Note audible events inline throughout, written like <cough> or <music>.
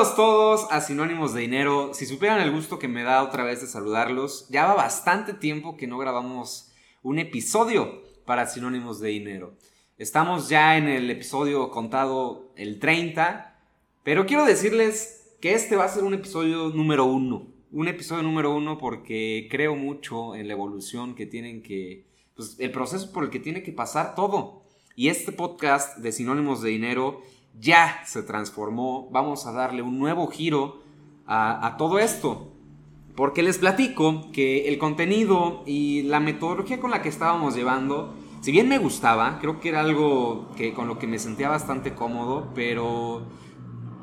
Bienvenidos todos a Sinónimos de Dinero. Si supieran el gusto que me da otra vez de saludarlos, ya va bastante tiempo que no grabamos un episodio para Sinónimos de Dinero. Estamos ya en el episodio contado el 30, pero quiero decirles que este va a ser un episodio número uno. Un episodio número uno porque creo mucho en la evolución que tienen que, pues el proceso por el que tiene que pasar todo. Y este podcast de Sinónimos de Dinero ya se transformó, vamos a darle un nuevo giro a, todo esto. Porque les platico que el contenido y la metodología con la que estábamos llevando, si bien me gustaba, creo que era algo que, con lo que me sentía bastante cómodo, pero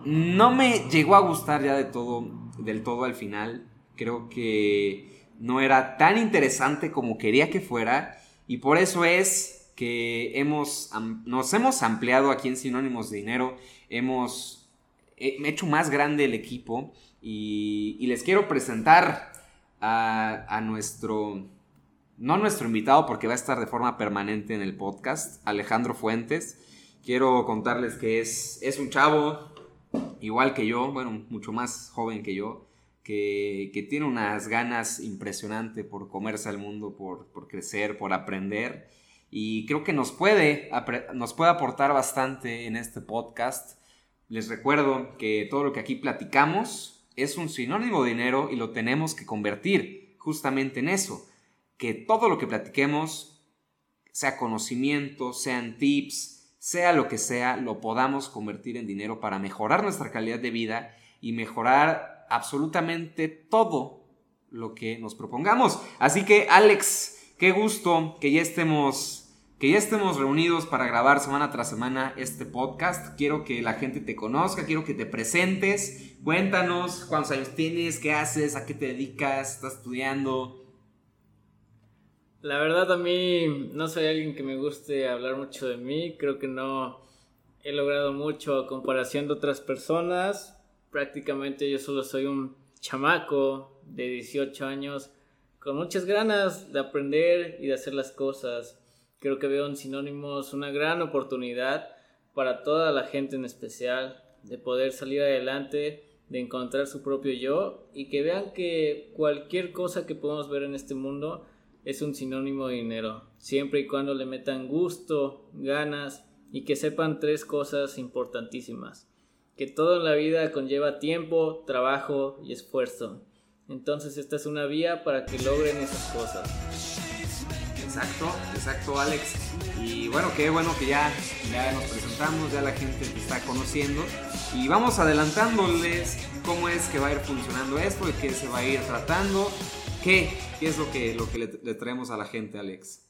no me llegó a gustar ya de todo, del todo al final. Creo que no era tan interesante como quería que fuera y por eso es que hemos, nos hemos ampliado aquí en Sinónimos de Dinero, hemos hecho más grande el equipo y, les quiero presentar a, nuestro, no nuestro invitado porque va a estar de forma permanente en el podcast, Alejandro Fuentes. Quiero contarles que es, es un chavo igual que yo, bueno, mucho más joven que yo, que, que tiene unas ganas impresionantes por comerse al mundo, por, por crecer, por aprender y creo que nos puede, nos puede aportar bastante en este podcast. Les recuerdo que todo lo que aquí platicamos es un sinónimo de dinero y lo tenemos que convertir justamente en eso. Que todo lo que platiquemos, sea conocimiento, sean tips, sea lo que sea, lo podamos convertir en dinero para mejorar nuestra calidad de vida y mejorar absolutamente todo lo que nos propongamos. Así que Alex, Qué gusto que ya estemos que ya estemos reunidos para grabar semana tras semana este podcast. Quiero que la gente te conozca, quiero que te presentes. Cuéntanos cuántos años tienes, qué haces, a qué te dedicas, estás estudiando. La verdad a mí no soy alguien que me guste hablar mucho de mí. Creo que no he logrado mucho a comparación de otras personas. Prácticamente yo solo soy un chamaco de 18 años con muchas ganas de aprender y de hacer las cosas. Creo que veo en sinónimos una gran oportunidad para toda la gente en especial de poder salir adelante, de encontrar su propio yo y que vean que cualquier cosa que podemos ver en este mundo es un sinónimo de dinero, siempre y cuando le metan gusto, ganas y que sepan tres cosas importantísimas. Que todo en la vida conlleva tiempo, trabajo y esfuerzo. Entonces esta es una vía para que logren esas cosas. Exacto, exacto Alex. Y bueno, qué bueno que ya, ya nos presentamos, ya la gente te está conociendo. Y vamos adelantándoles cómo es que va a ir funcionando esto, de qué se va a ir tratando. ¿Qué, qué es lo que, lo que le, traemos a la gente, Alex?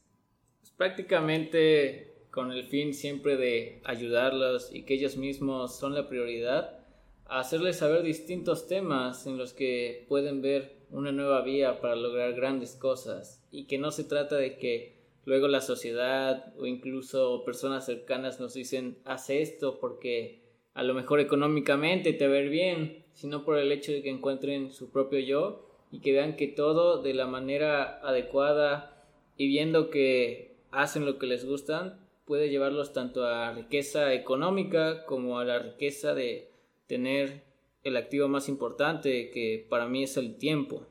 Pues prácticamente con el fin siempre de ayudarlos y que ellos mismos son la prioridad hacerles saber distintos temas en los que pueden ver una nueva vía para lograr grandes cosas y que no se trata de que luego la sociedad o incluso personas cercanas nos dicen haz esto porque a lo mejor económicamente te ver bien, sino por el hecho de que encuentren su propio yo y que vean que todo de la manera adecuada y viendo que hacen lo que les gustan puede llevarlos tanto a riqueza económica como a la riqueza de tener el activo más importante que para mí es el tiempo.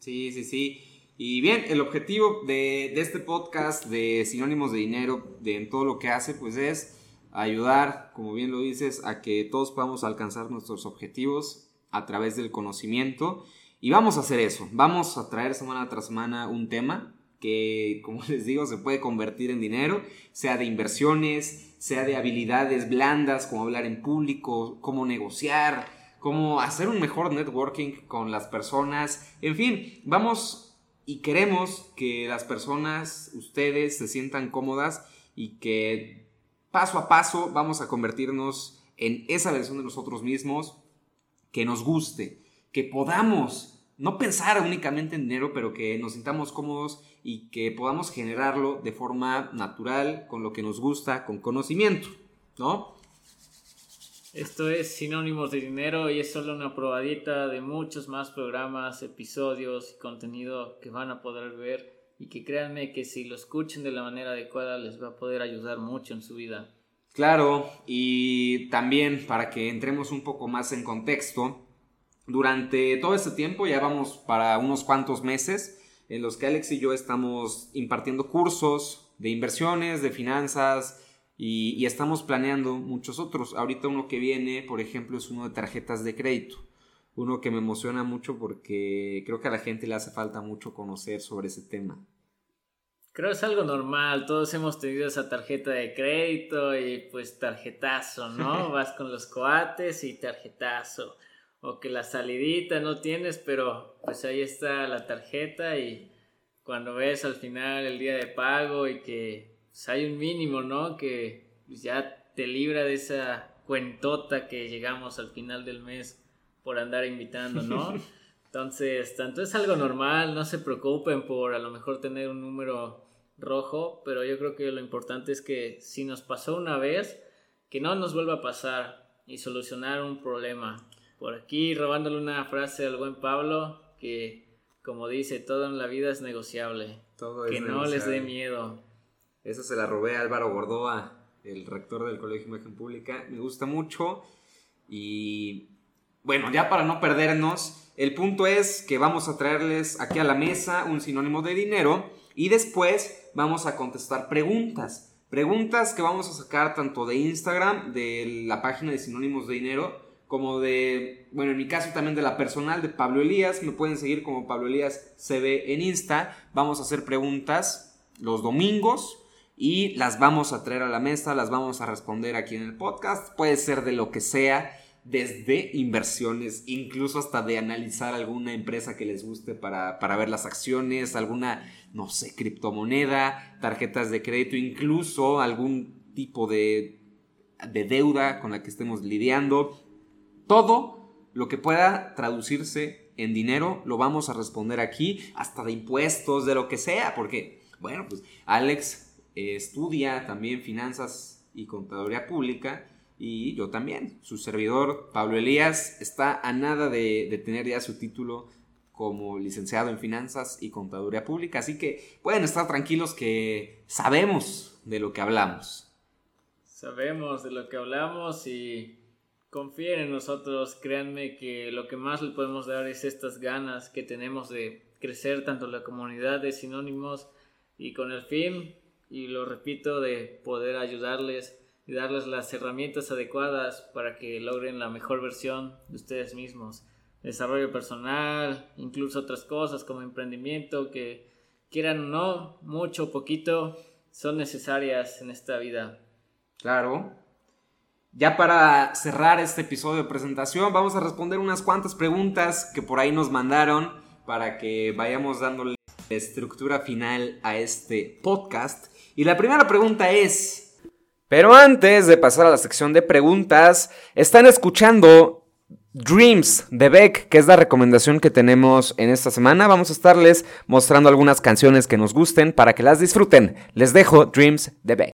Sí, sí, sí. Y bien, el objetivo de, este podcast de sinónimos de dinero, de en todo lo que hace, pues es ayudar, como bien lo dices, a que todos podamos alcanzar nuestros objetivos a través del conocimiento. Y vamos a hacer eso. Vamos a traer semana tras semana un tema que, <laughs> como les digo, se puede convertir en dinero, sea de inversiones, sea de habilidades blandas, como hablar en público, cómo negociar, cómo hacer un mejor networking con las personas. En fin, vamos y queremos que las personas, ustedes, se sientan cómodas y que paso a paso vamos a convertirnos en esa versión de nosotros mismos que nos guste, que podamos no pensar únicamente en dinero, pero que nos sintamos cómodos y que podamos generarlo de forma natural, con lo que nos gusta, con conocimiento, ¿no? Esto es Sinónimos de Dinero y es solo una probadita de muchos más programas, episodios y contenido que van a poder ver y que créanme que si lo escuchen de la manera adecuada les va a poder ayudar mucho en su vida. Claro, y también para que entremos un poco más en contexto, durante todo este tiempo, ya vamos para unos cuantos meses, en los que Alex y yo estamos impartiendo cursos de inversiones, de finanzas, y, estamos planeando muchos otros. Ahorita uno que viene, por ejemplo, es uno de tarjetas de crédito. Uno que me emociona mucho porque creo que a la gente le hace falta mucho conocer sobre ese tema. Creo que es algo normal, todos hemos tenido esa tarjeta de crédito y pues tarjetazo, ¿no? <laughs> Vas con los coates y tarjetazo. O que la salidita no tienes, pero pues ahí está la tarjeta y cuando ves al final el día de pago y que pues, hay un mínimo, ¿no? Que pues, ya te libra de esa cuentota que llegamos al final del mes por andar invitando, ¿no? <laughs> Entonces, tanto es algo normal, no se preocupen por a lo mejor tener un número rojo, pero yo creo que lo importante es que si nos pasó una vez, que no nos vuelva a pasar y solucionar un problema. Por aquí robándole una frase al buen Pablo, que como dice, todo en la vida es negociable. Todo que no les dé miedo. Esa se la robé a Álvaro Gordoa, el rector del Colegio de Imagen Pública. Me gusta mucho. Y bueno, ya para no perdernos, el punto es que vamos a traerles aquí a la mesa un sinónimo de dinero y después vamos a contestar preguntas. Preguntas que vamos a sacar tanto de Instagram, de la página de sinónimos de dinero, como de, bueno, en mi caso también de la personal de Pablo Elías. Me pueden seguir como Pablo Elías CB en Insta. Vamos a hacer preguntas los domingos y las vamos a traer a la mesa, las vamos a responder aquí en el podcast. Puede ser de lo que sea, desde inversiones, incluso hasta de analizar alguna empresa que les guste para, ver las acciones, alguna, no sé, criptomoneda, tarjetas de crédito, incluso algún tipo de, de deuda con la que estemos lidiando. Todo lo que pueda traducirse en dinero lo vamos a responder aquí, hasta de impuestos, de lo que sea, porque, bueno, pues Alex estudia también finanzas y contaduría pública y yo también. Su servidor, Pablo Elías, está a nada de, tener ya su título como licenciado en finanzas y contaduría pública, así que pueden estar tranquilos que sabemos de lo que hablamos. Sabemos de lo que hablamos y confíen en nosotros, créanme que lo que más le podemos dar es estas ganas que tenemos de crecer tanto la comunidad de sinónimos y con el fin y lo repito, de poder ayudarles y darles las herramientas adecuadas para que logren la mejor versión de ustedes mismos. Desarrollo personal, incluso otras cosas como emprendimiento que quieran o no, mucho o poquito, son necesarias en esta vida. Claro. Ya para cerrar este episodio de presentación, vamos a responder unas cuantas preguntas que por ahí nos mandaron para que vayamos dándole estructura final a este podcast. Y la primera pregunta es... Pero antes de pasar a la sección de preguntas, están escuchando Dreams de Beck, que es la recomendación que tenemos en esta semana. Vamos a estarles mostrando algunas canciones que nos gusten para que las disfruten. Les dejo Dreams de Beck.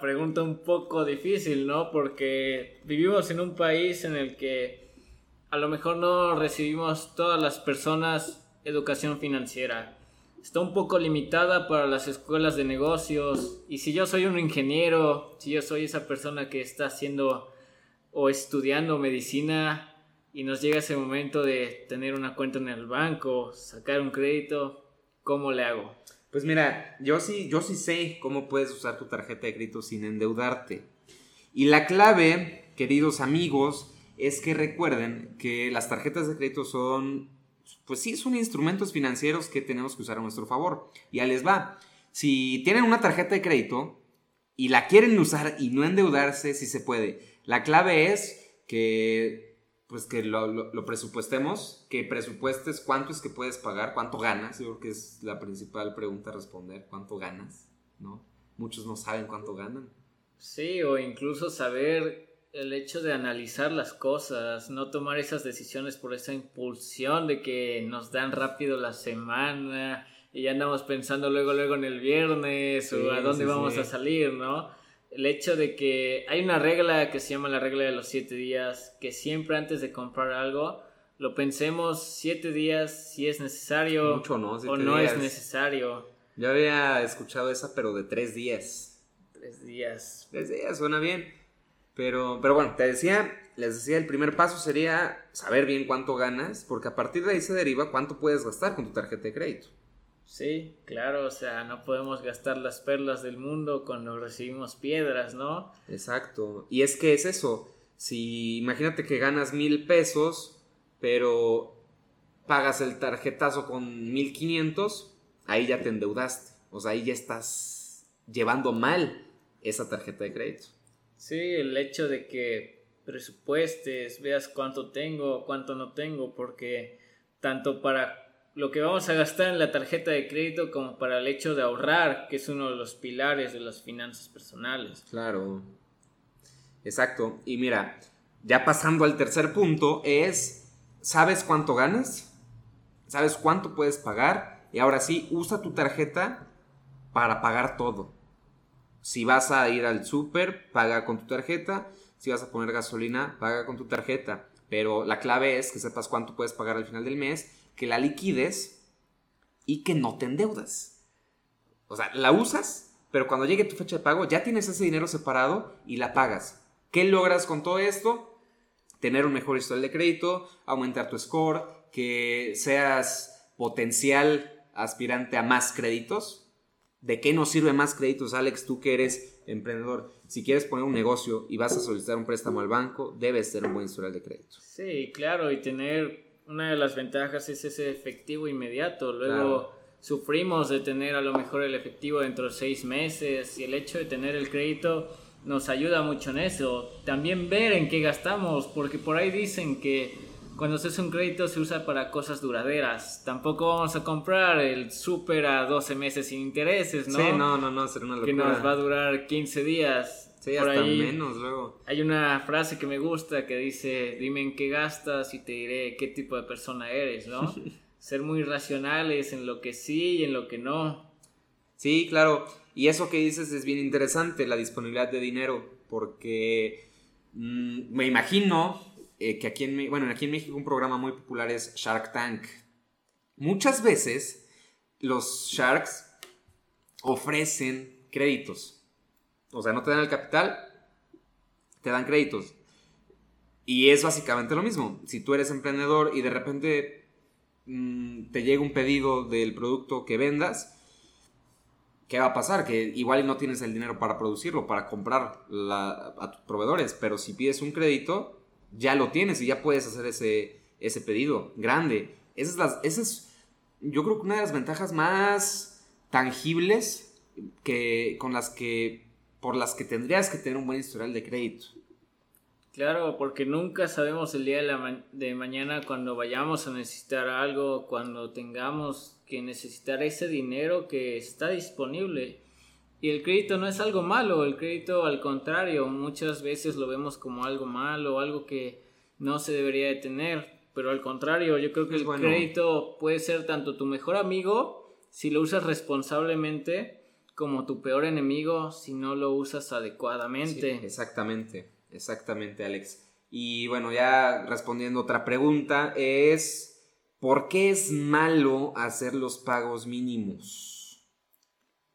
Pregunta un poco difícil, ¿no? Porque vivimos en un país en el que a lo mejor no recibimos todas las personas educación financiera. Está un poco limitada para las escuelas de negocios. Y si yo soy un ingeniero, si yo soy esa persona que está haciendo o estudiando medicina y nos llega ese momento de tener una cuenta en el banco, sacar un crédito, ¿cómo le hago? Pues mira, yo sí, yo sí sé cómo puedes usar tu tarjeta de crédito sin endeudarte. Y la clave, queridos amigos, es que recuerden que las tarjetas de crédito son, pues sí, son instrumentos financieros que tenemos que usar a nuestro favor. Y ahí les va. Si tienen una tarjeta de crédito y la quieren usar y no endeudarse, sí se puede. La clave es que pues que lo, presupuestemos, que presupuestes cuánto es que puedes pagar, cuánto ganas, yo creo que es la principal pregunta a responder, cuánto ganas, ¿no? Muchos no saben cuánto ganan. Sí, o incluso saber el hecho de analizar las cosas, no tomar esas decisiones por esa impulsión de que nos dan rápido la semana y ya andamos pensando luego, luego en el viernes o a dónde vamos a salir, ¿no? El hecho de que hay una regla que se llama la regla de los siete días, que siempre antes de comprar algo lo pensemos siete días si es necesario Mucho no, o no es necesario. Yo había escuchado esa, pero de tres días. Tres días. Tres días, suena bien. Pero, pero bueno, te decía, les decía, el primer paso sería saber bien cuánto ganas, porque a partir de ahí se deriva cuánto puedes gastar con tu tarjeta de crédito. Sí, claro, o sea, no podemos gastar las perlas del mundo cuando recibimos piedras, ¿no? Exacto. Y es que es eso. Si imagínate que ganas mil pesos, pero pagas el tarjetazo con mil quinientos, ahí ya te endeudaste. O sea, ahí ya estás llevando mal esa tarjeta de crédito. Sí, el hecho de que presupuestes, veas cuánto tengo, cuánto no tengo, porque tanto para lo que vamos a gastar en la tarjeta de crédito como para el hecho de ahorrar, que es uno de los pilares de las finanzas personales. Claro. Exacto. Y mira, ya pasando al tercer punto es, ¿sabes cuánto ganas? ¿Sabes cuánto puedes pagar? Y ahora sí, usa tu tarjeta para pagar todo. Si vas a ir al súper, paga con tu tarjeta. Si vas a poner gasolina, paga con tu tarjeta. Pero la clave es que sepas cuánto puedes pagar al final del mes que la liquides y que no te endeudas. O sea, la usas, pero cuando llegue tu fecha de pago ya tienes ese dinero separado y la pagas. ¿Qué logras con todo esto? Tener un mejor historial de crédito, aumentar tu score, que seas potencial aspirante a más créditos. ¿De qué nos sirve más créditos, Alex? Tú que eres emprendedor. Si quieres poner un negocio y vas a solicitar un préstamo al banco, debes tener un buen historial de crédito. Sí, claro, y tener una de las ventajas es ese efectivo inmediato. Luego sufrimos de tener a lo mejor el efectivo dentro de seis meses y el hecho de tener el crédito nos ayuda mucho en eso. También ver en qué gastamos, porque por ahí dicen que cuando se hace un crédito se usa para cosas duraderas. Tampoco vamos a comprar el súper a 12 meses sin intereses, ¿no? Sí, no, no, no, será una locura. Que nos va a durar 15 días. Sí, hasta menos luego. Hay una frase que me gusta que dice, dime en qué gastas y te diré qué tipo de persona eres, ¿no? <laughs> Ser muy racionales en lo que sí y en lo que no. Sí, claro. Y eso que dices es bien interesante, la disponibilidad de dinero, porque mm, me imagino eh, que aquí en, bueno, aquí en México un programa muy popular es Shark Tank. Muchas veces los Sharks ofrecen créditos o sea, no te dan el capital, te dan créditos. Y es básicamente lo mismo. Si tú eres emprendedor y de repente mm, te llega un pedido del producto que vendas, ¿qué va a pasar? Que igual no tienes el dinero para producirlo, para comprar a tus proveedores, pero si pides un crédito, ya lo tienes y ya puedes hacer ese, ese pedido grande. Esa es, es, yo creo que una de las ventajas más tangibles que, con las que por las que tendrías que tener un buen historial de crédito. Claro, porque nunca sabemos el día de, mañana cuando vayamos a necesitar algo, cuando tengamos que necesitar ese dinero que está disponible. Y el crédito no es algo malo, el crédito al contrario, muchas veces lo vemos como algo malo, algo que no se debería de tener. pero al contrario, yo creo que el crédito puede ser tanto tu mejor amigo si lo usas responsablemente como tu peor enemigo si no lo usas adecuadamente. exactamente, exactamente, Alex. Y bueno, ya respondiendo otra pregunta es, ¿por qué es malo hacer los pagos mínimos?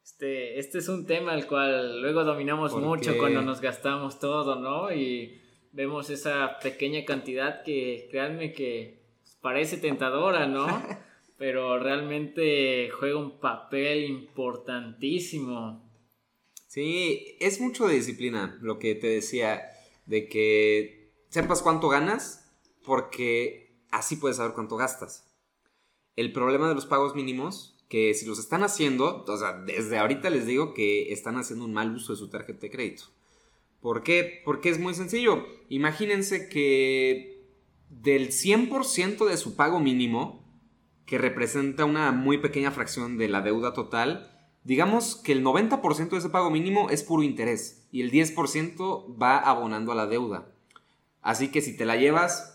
Este, este es un tema al cual luego dominamos mucho cuando nos gastamos todo, ¿no? Y vemos esa pequeña cantidad que, créanme que parece tentadora, ¿no? <laughs> Pero realmente juega un papel importantísimo. Sí, es mucho de disciplina, lo que te decía, de que sepas cuánto ganas, porque así puedes saber cuánto gastas. El problema de los pagos mínimos, que si los están haciendo, o sea, desde ahorita les digo que están haciendo un mal uso de su tarjeta de crédito. ¿Por qué? Porque es muy sencillo. Imagínense que del 100% de su pago mínimo, que representa una muy pequeña fracción de la deuda total, digamos que el 90% de ese pago mínimo es puro interés y el 10% va abonando a la deuda. Así que si te la llevas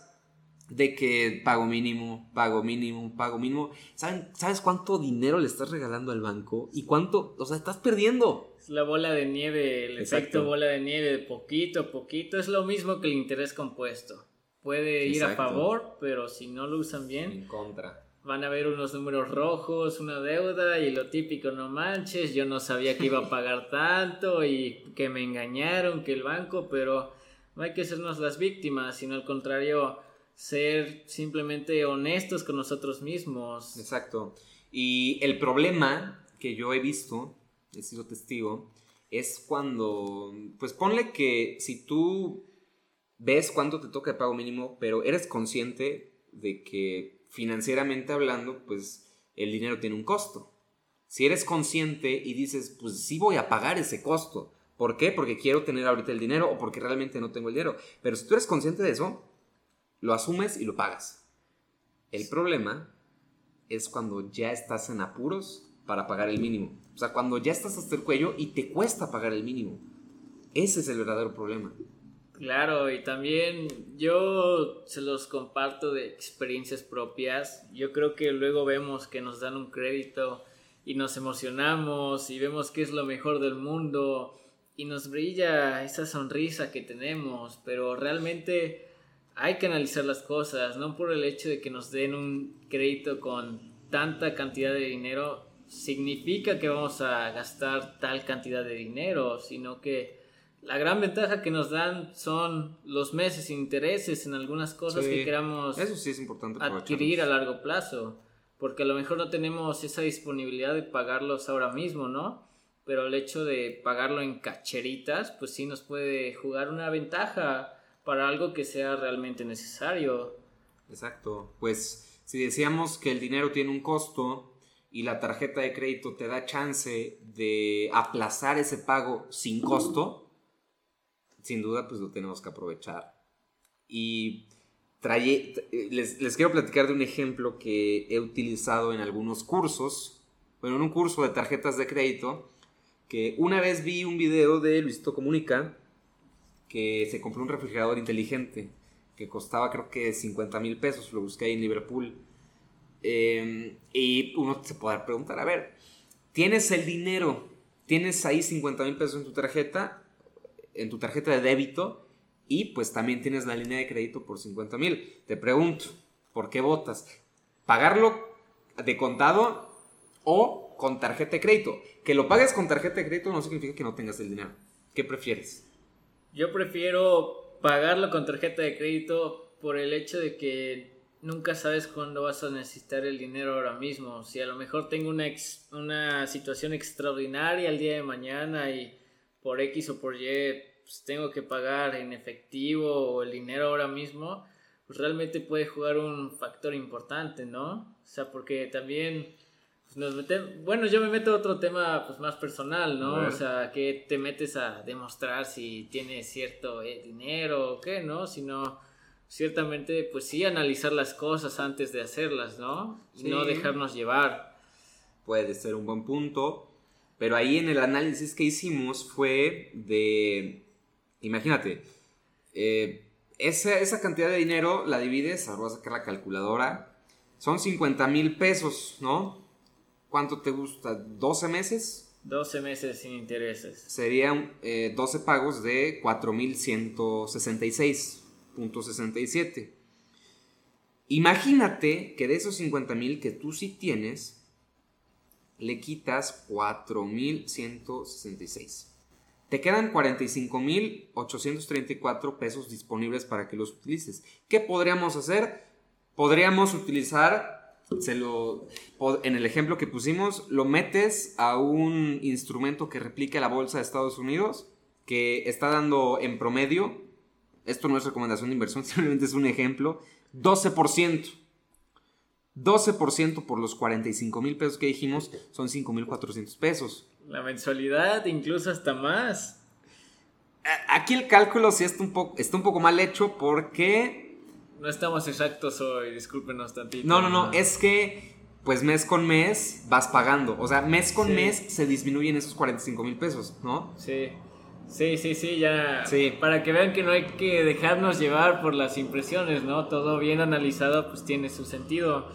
de que pago mínimo, pago mínimo, pago mínimo, ¿sabes cuánto dinero le estás regalando al banco? ¿Y cuánto, o sea, estás perdiendo? Es la bola de nieve, el efecto bola de nieve, poquito a poquito. Es lo mismo que el interés compuesto. Puede ir a favor, pero si no lo usan bien. En contra. Van a ver unos números rojos, una deuda y lo típico, no manches, yo no sabía que iba a pagar <laughs> tanto y que me engañaron, que el banco, pero no hay que sernos las víctimas, sino al contrario, ser simplemente honestos con nosotros mismos. Exacto. Y el problema que yo he visto he sido testigo, es cuando, pues ponle que si tú ves cuánto te toca el pago mínimo, pero eres consciente de que financieramente hablando, pues el dinero tiene un costo. Si eres consciente y dices, pues sí voy a pagar ese costo. ¿Por qué? Porque quiero tener ahorita el dinero o porque realmente no tengo el dinero. Pero si tú eres consciente de eso, lo asumes y lo pagas. El problema es cuando ya estás en apuros para pagar el mínimo. O sea, cuando ya estás hasta el cuello y te cuesta pagar el mínimo. Ese es el verdadero problema. Claro, y también yo se los comparto de experiencias propias. Yo creo que luego vemos que nos dan un crédito y nos emocionamos y vemos que es lo mejor del mundo y nos brilla esa sonrisa que tenemos, pero realmente hay que analizar las cosas, no por el hecho de que nos den un crédito con tanta cantidad de dinero, significa que vamos a gastar tal cantidad de dinero, sino que la gran ventaja que nos dan son los meses intereses en algunas cosas que queramos Eso sí es importante adquirir a largo plazo, porque a lo mejor no tenemos esa disponibilidad de pagarlos ahora mismo, ¿no? Pero el hecho de pagarlo en cacheritas, pues sí nos puede jugar una ventaja para algo que sea realmente necesario. Exacto, pues si decíamos que el dinero tiene un costo, y la tarjeta de crédito te da chance de aplazar ese pago sin costo, sin duda pues lo tenemos que aprovechar. Y les, les, quiero platicar de un ejemplo que he utilizado en algunos cursos, bueno, en un curso de tarjetas de crédito, que una vez vi un video de Luisito Comunica que se compró un refrigerador inteligente que costaba creo que 50 mil pesos, lo busqué ahí en Liverpool. Em, y uno se puede preguntar, a ver, tienes el dinero, tienes ahí 50 mil pesos en tu tarjeta, en tu tarjeta de débito, y pues también tienes la línea de crédito por 50 mil. Te pregunto, ¿por qué votas? ¿Pagarlo de contado o con tarjeta de crédito? Que lo pagues con tarjeta de crédito no significa que no tengas el dinero. ¿Qué prefieres? Yo prefiero pagarlo con tarjeta de crédito por el hecho de que nunca sabes cuándo vas a necesitar el dinero ahora mismo. Si a lo mejor tengo una, una situación extraordinaria el día de mañana y por X o por Y pues, tengo que pagar en efectivo o el dinero ahora mismo, pues realmente puede jugar un factor importante, ¿no? O sea, porque también pues, nos metemos, bueno, yo me meto a otro tema pues más personal, ¿no? O sea, que te metes a demostrar si tienes cierto eh, dinero o qué, ¿no? Sino ciertamente, pues sí, analizar las cosas antes de hacerlas, ¿no? No dejarnos llevar. Puede ser un buen punto, pero ahí en el análisis que hicimos fue de, imagínate, eh, esa, esa cantidad de dinero la divides, ahora voy a sacar la calculadora, son 50 mil pesos, ¿no? ¿Cuánto te gusta? ¿12 meses? 12 meses sin intereses. Serían eh, 12 pagos de 4.166.67. Imagínate que de esos 50 mil que tú sí tienes, le quitas 4.166. Te quedan 45.834 pesos disponibles para que los utilices. ¿Qué podríamos hacer? Podríamos utilizar, en el ejemplo que pusimos, lo metes a un instrumento que replique la bolsa de Estados Unidos, que está dando en promedio, esto no es recomendación de inversión, <laughs> simplemente es un ejemplo, 12%. 12% por los 45 mil pesos que dijimos son 5 mil 400 pesos. La mensualidad, incluso hasta más. Aquí el cálculo sí está un poco, está un poco mal hecho porque... No estamos exactos hoy, discúlpenos tantito. No, no, no, es que pues mes con mes vas pagando. O sea, mes con mes se disminuyen esos 45 mil pesos, ¿no? Sí. Sí, sí, sí, ya. Sí. Para que vean que no hay que dejarnos llevar por las impresiones, ¿no? Todo bien analizado, pues tiene su sentido.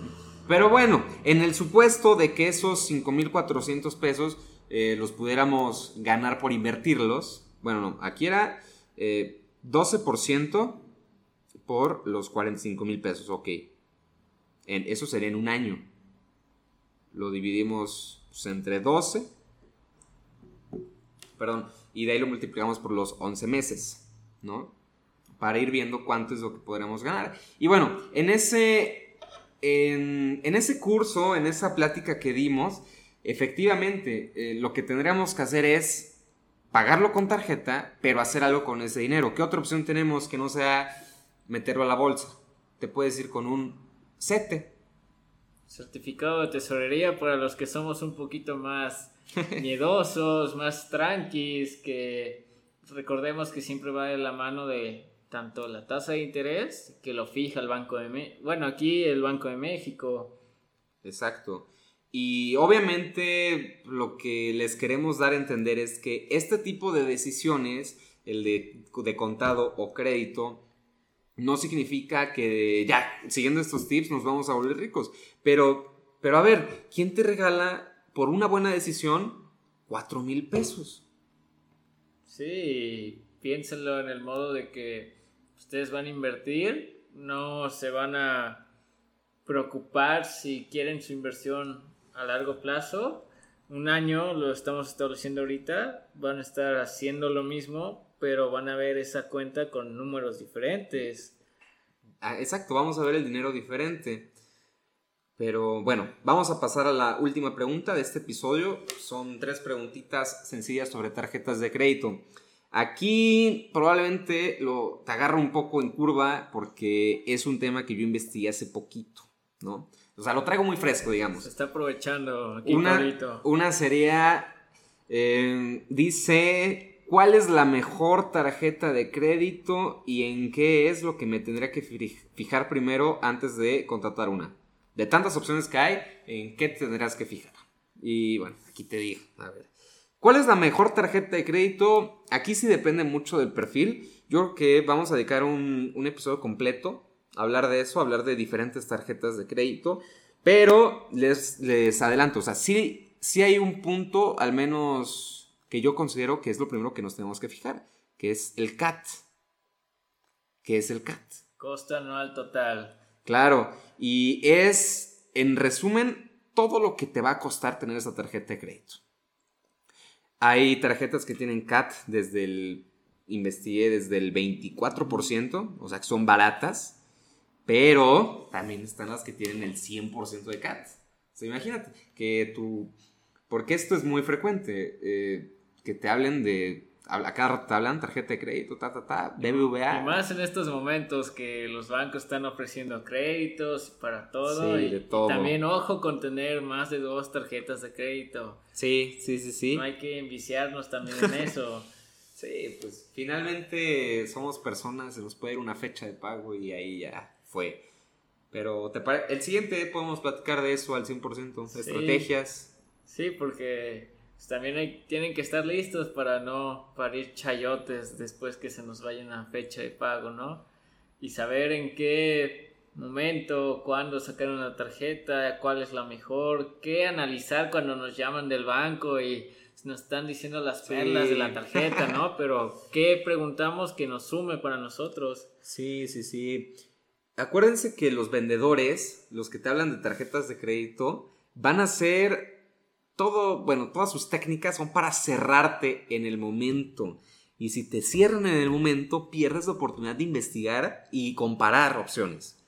Pero bueno, en el supuesto de que esos 5.400 pesos eh, los pudiéramos ganar por invertirlos, bueno, no, aquí era 12% eh, por los 45 mil pesos, ok. En, eso sería en un año. Lo dividimos pues, entre 12. Perdón, y de ahí lo multiplicamos por los 11 meses, ¿no? Para ir viendo cuánto es lo que podremos ganar. Y bueno, en ese, en, ese curso, en esa plática que dimos, efectivamente, eh, lo que tendríamos que hacer es pagarlo con tarjeta, pero hacer algo con ese dinero. ¿Qué otra opción tenemos que no sea meterlo a la bolsa? Te puedes ir con un CETE. Certificado de tesorería para los que somos un poquito más <laughs> miedosos, más tranquis, que recordemos que siempre va de la mano de tanto la tasa de interés que lo fija el Banco de México. Bueno, aquí el Banco de México. Exacto. Y obviamente lo que les queremos dar a entender es que este tipo de decisiones, el de, de contado o crédito, no significa que ya, siguiendo estos tips, nos vamos a volver ricos. Pero, pero a ver, ¿quién te regala por una buena decisión, cuatro mil pesos. Sí, piénsenlo en el modo de que ustedes van a invertir, no se van a preocupar si quieren su inversión a largo plazo. Un año, lo estamos estableciendo ahorita, van a estar haciendo lo mismo, pero van a ver esa cuenta con números diferentes. Ah, exacto, vamos a ver el dinero diferente. Pero bueno, vamos a pasar a la última pregunta de este episodio. Son tres preguntitas sencillas sobre tarjetas de crédito. Aquí probablemente lo, te agarro un poco en curva porque es un tema que yo investigué hace poquito, ¿no? O sea, lo traigo muy fresco, digamos. Se está aprovechando aquí una, una sería, eh, dice, ¿cuál es la mejor tarjeta de crédito y en qué es lo que me tendría que fijar primero antes de contratar una? De tantas opciones que hay, ¿en qué tendrás que fijar? Y bueno, aquí te digo, a ver. ¿Cuál es la mejor tarjeta de crédito? Aquí sí depende mucho del perfil. Yo creo que vamos a dedicar un, episodio completo a hablar de eso, a hablar de diferentes tarjetas de crédito. Pero les, les adelanto, o sea, sí, sí hay un punto, al menos que yo considero que es lo primero que nos tenemos que fijar, que es el CAT. ¿Qué es el CAT? Costa anual total. Claro, y es, en resumen, todo lo que te va a costar tener esa tarjeta de crédito. Hay tarjetas que tienen CAT desde el, investigué desde el 24%, o sea que son baratas, pero también están las que tienen el 100% de CAT. O sea, imagínate que tú, porque esto es muy frecuente, eh, que te hablen de acá te hablan tarjeta de crédito, ta, ta, ta, BBVA. Y más en estos momentos que los bancos están ofreciendo créditos para todo. y, también ojo con tener más de dos tarjetas de crédito. Sí, sí, sí, sí. No hay que enviciarnos también en eso. <laughs> sí, pues finalmente somos personas, se nos puede ir una fecha de pago y ahí ya fue. Pero ¿te el siguiente podemos platicar de eso al 100%, estrategias. Sí, porque pues, también hay, tienen que estar listos para no parir chayotes después que se nos vaya una fecha de pago, ¿no? y saber en qué momento, cuándo sacar una tarjeta, cuál es la mejor, qué analizar cuando nos llaman del banco y nos están diciendo las perlas de la tarjeta, ¿no? <laughs> Pero qué preguntamos que nos sume para nosotros. Sí, sí, sí. Acuérdense que los vendedores, los que te hablan de tarjetas de crédito, van a hacer todo, bueno, todas sus técnicas son para cerrarte en el momento. Y si te cierran en el momento, pierdes la oportunidad de investigar y comparar opciones.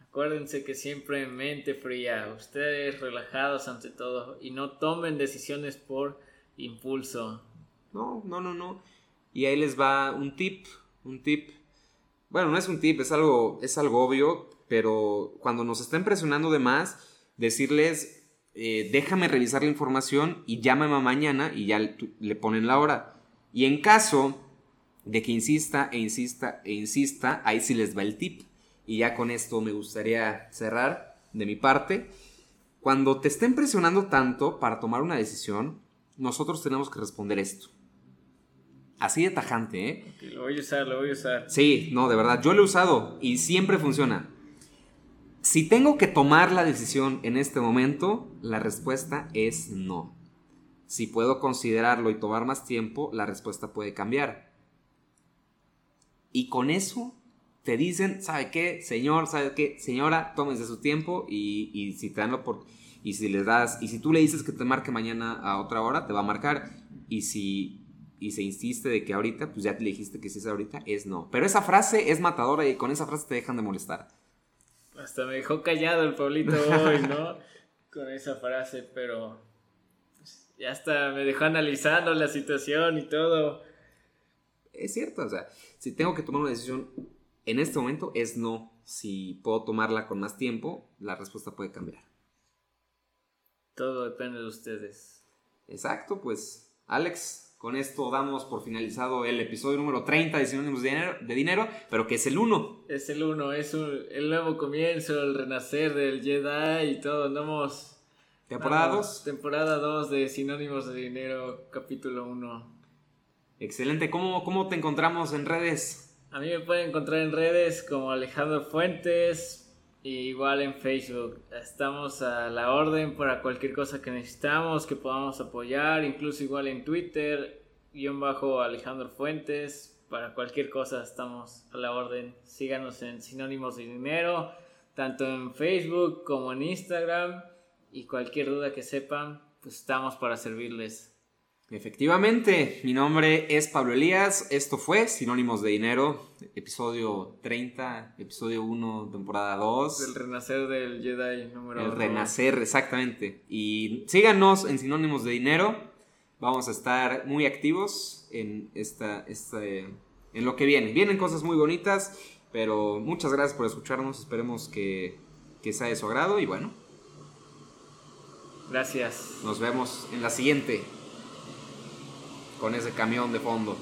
Acuérdense que siempre mente fría, ustedes relajados ante todo y no tomen decisiones por impulso. No, no, no, no. Y ahí les va un tip, un tip. Bueno, no es un tip, es algo, es algo obvio, pero cuando nos estén presionando de más, decirles, eh, déjame revisar la información y llámame mañana y ya le ponen la hora. Y en caso de que insista e insista e insista, ahí sí les va el tip. Y ya con esto me gustaría cerrar de mi parte. Cuando te estén presionando tanto para tomar una decisión, nosotros tenemos que responder esto. Así de tajante, ¿eh? lo voy a usar, lo voy a usar. Sí, no, de verdad, yo lo he usado y siempre funciona. Si tengo que tomar la decisión en este momento, la respuesta es no. Si puedo considerarlo y tomar más tiempo, la respuesta puede cambiar. Y con eso te dicen, ¿sabe qué? Señor, ¿sabe qué? Señora, tómense su tiempo y, si te dan por y si les das y si tú le dices que te marque mañana a otra hora, te va a marcar y si y se insiste de que ahorita, pues ya te dijiste que si es ahorita, es no. Pero esa frase es matadora y con esa frase te dejan de molestar. Hasta me dejó callado el Pablito hoy, ¿no? <laughs> con esa frase, pero pues, ya hasta me dejó analizando la situación y todo. Es cierto, o sea, si tengo que tomar una decisión en este momento es no. Si puedo tomarla con más tiempo, la respuesta puede cambiar. Todo depende de ustedes. Exacto, pues Alex, con esto damos por finalizado el episodio número 30 de Sinónimos de Dinero, de dinero pero que es el 1. Es el 1, es el nuevo comienzo, el renacer del Jedi y todo. Andamos... Temporada 2. Temporada 2 de Sinónimos de Dinero, capítulo 1. Excelente, ¿Cómo, ¿cómo te encontramos en redes? A mí me pueden encontrar en redes como Alejandro Fuentes, igual en Facebook. Estamos a la orden para cualquier cosa que necesitamos, que podamos apoyar, incluso igual en Twitter, guion bajo Alejandro Fuentes. Para cualquier cosa estamos a la orden. Síganos en Sinónimos de Dinero, tanto en Facebook como en Instagram. Y cualquier duda que sepan, pues estamos para servirles. Efectivamente, mi nombre es Pablo Elías, esto fue Sinónimos de Dinero, episodio 30, episodio 1, temporada 2. El renacer del Jedi número El renacer, exactamente. Y síganos en Sinónimos de Dinero, vamos a estar muy activos en, esta, en lo que viene. Vienen cosas muy bonitas, pero muchas gracias por escucharnos, esperemos que, que sea de su agrado y bueno. Gracias. Nos vemos en la siguiente con ese camión de fondo.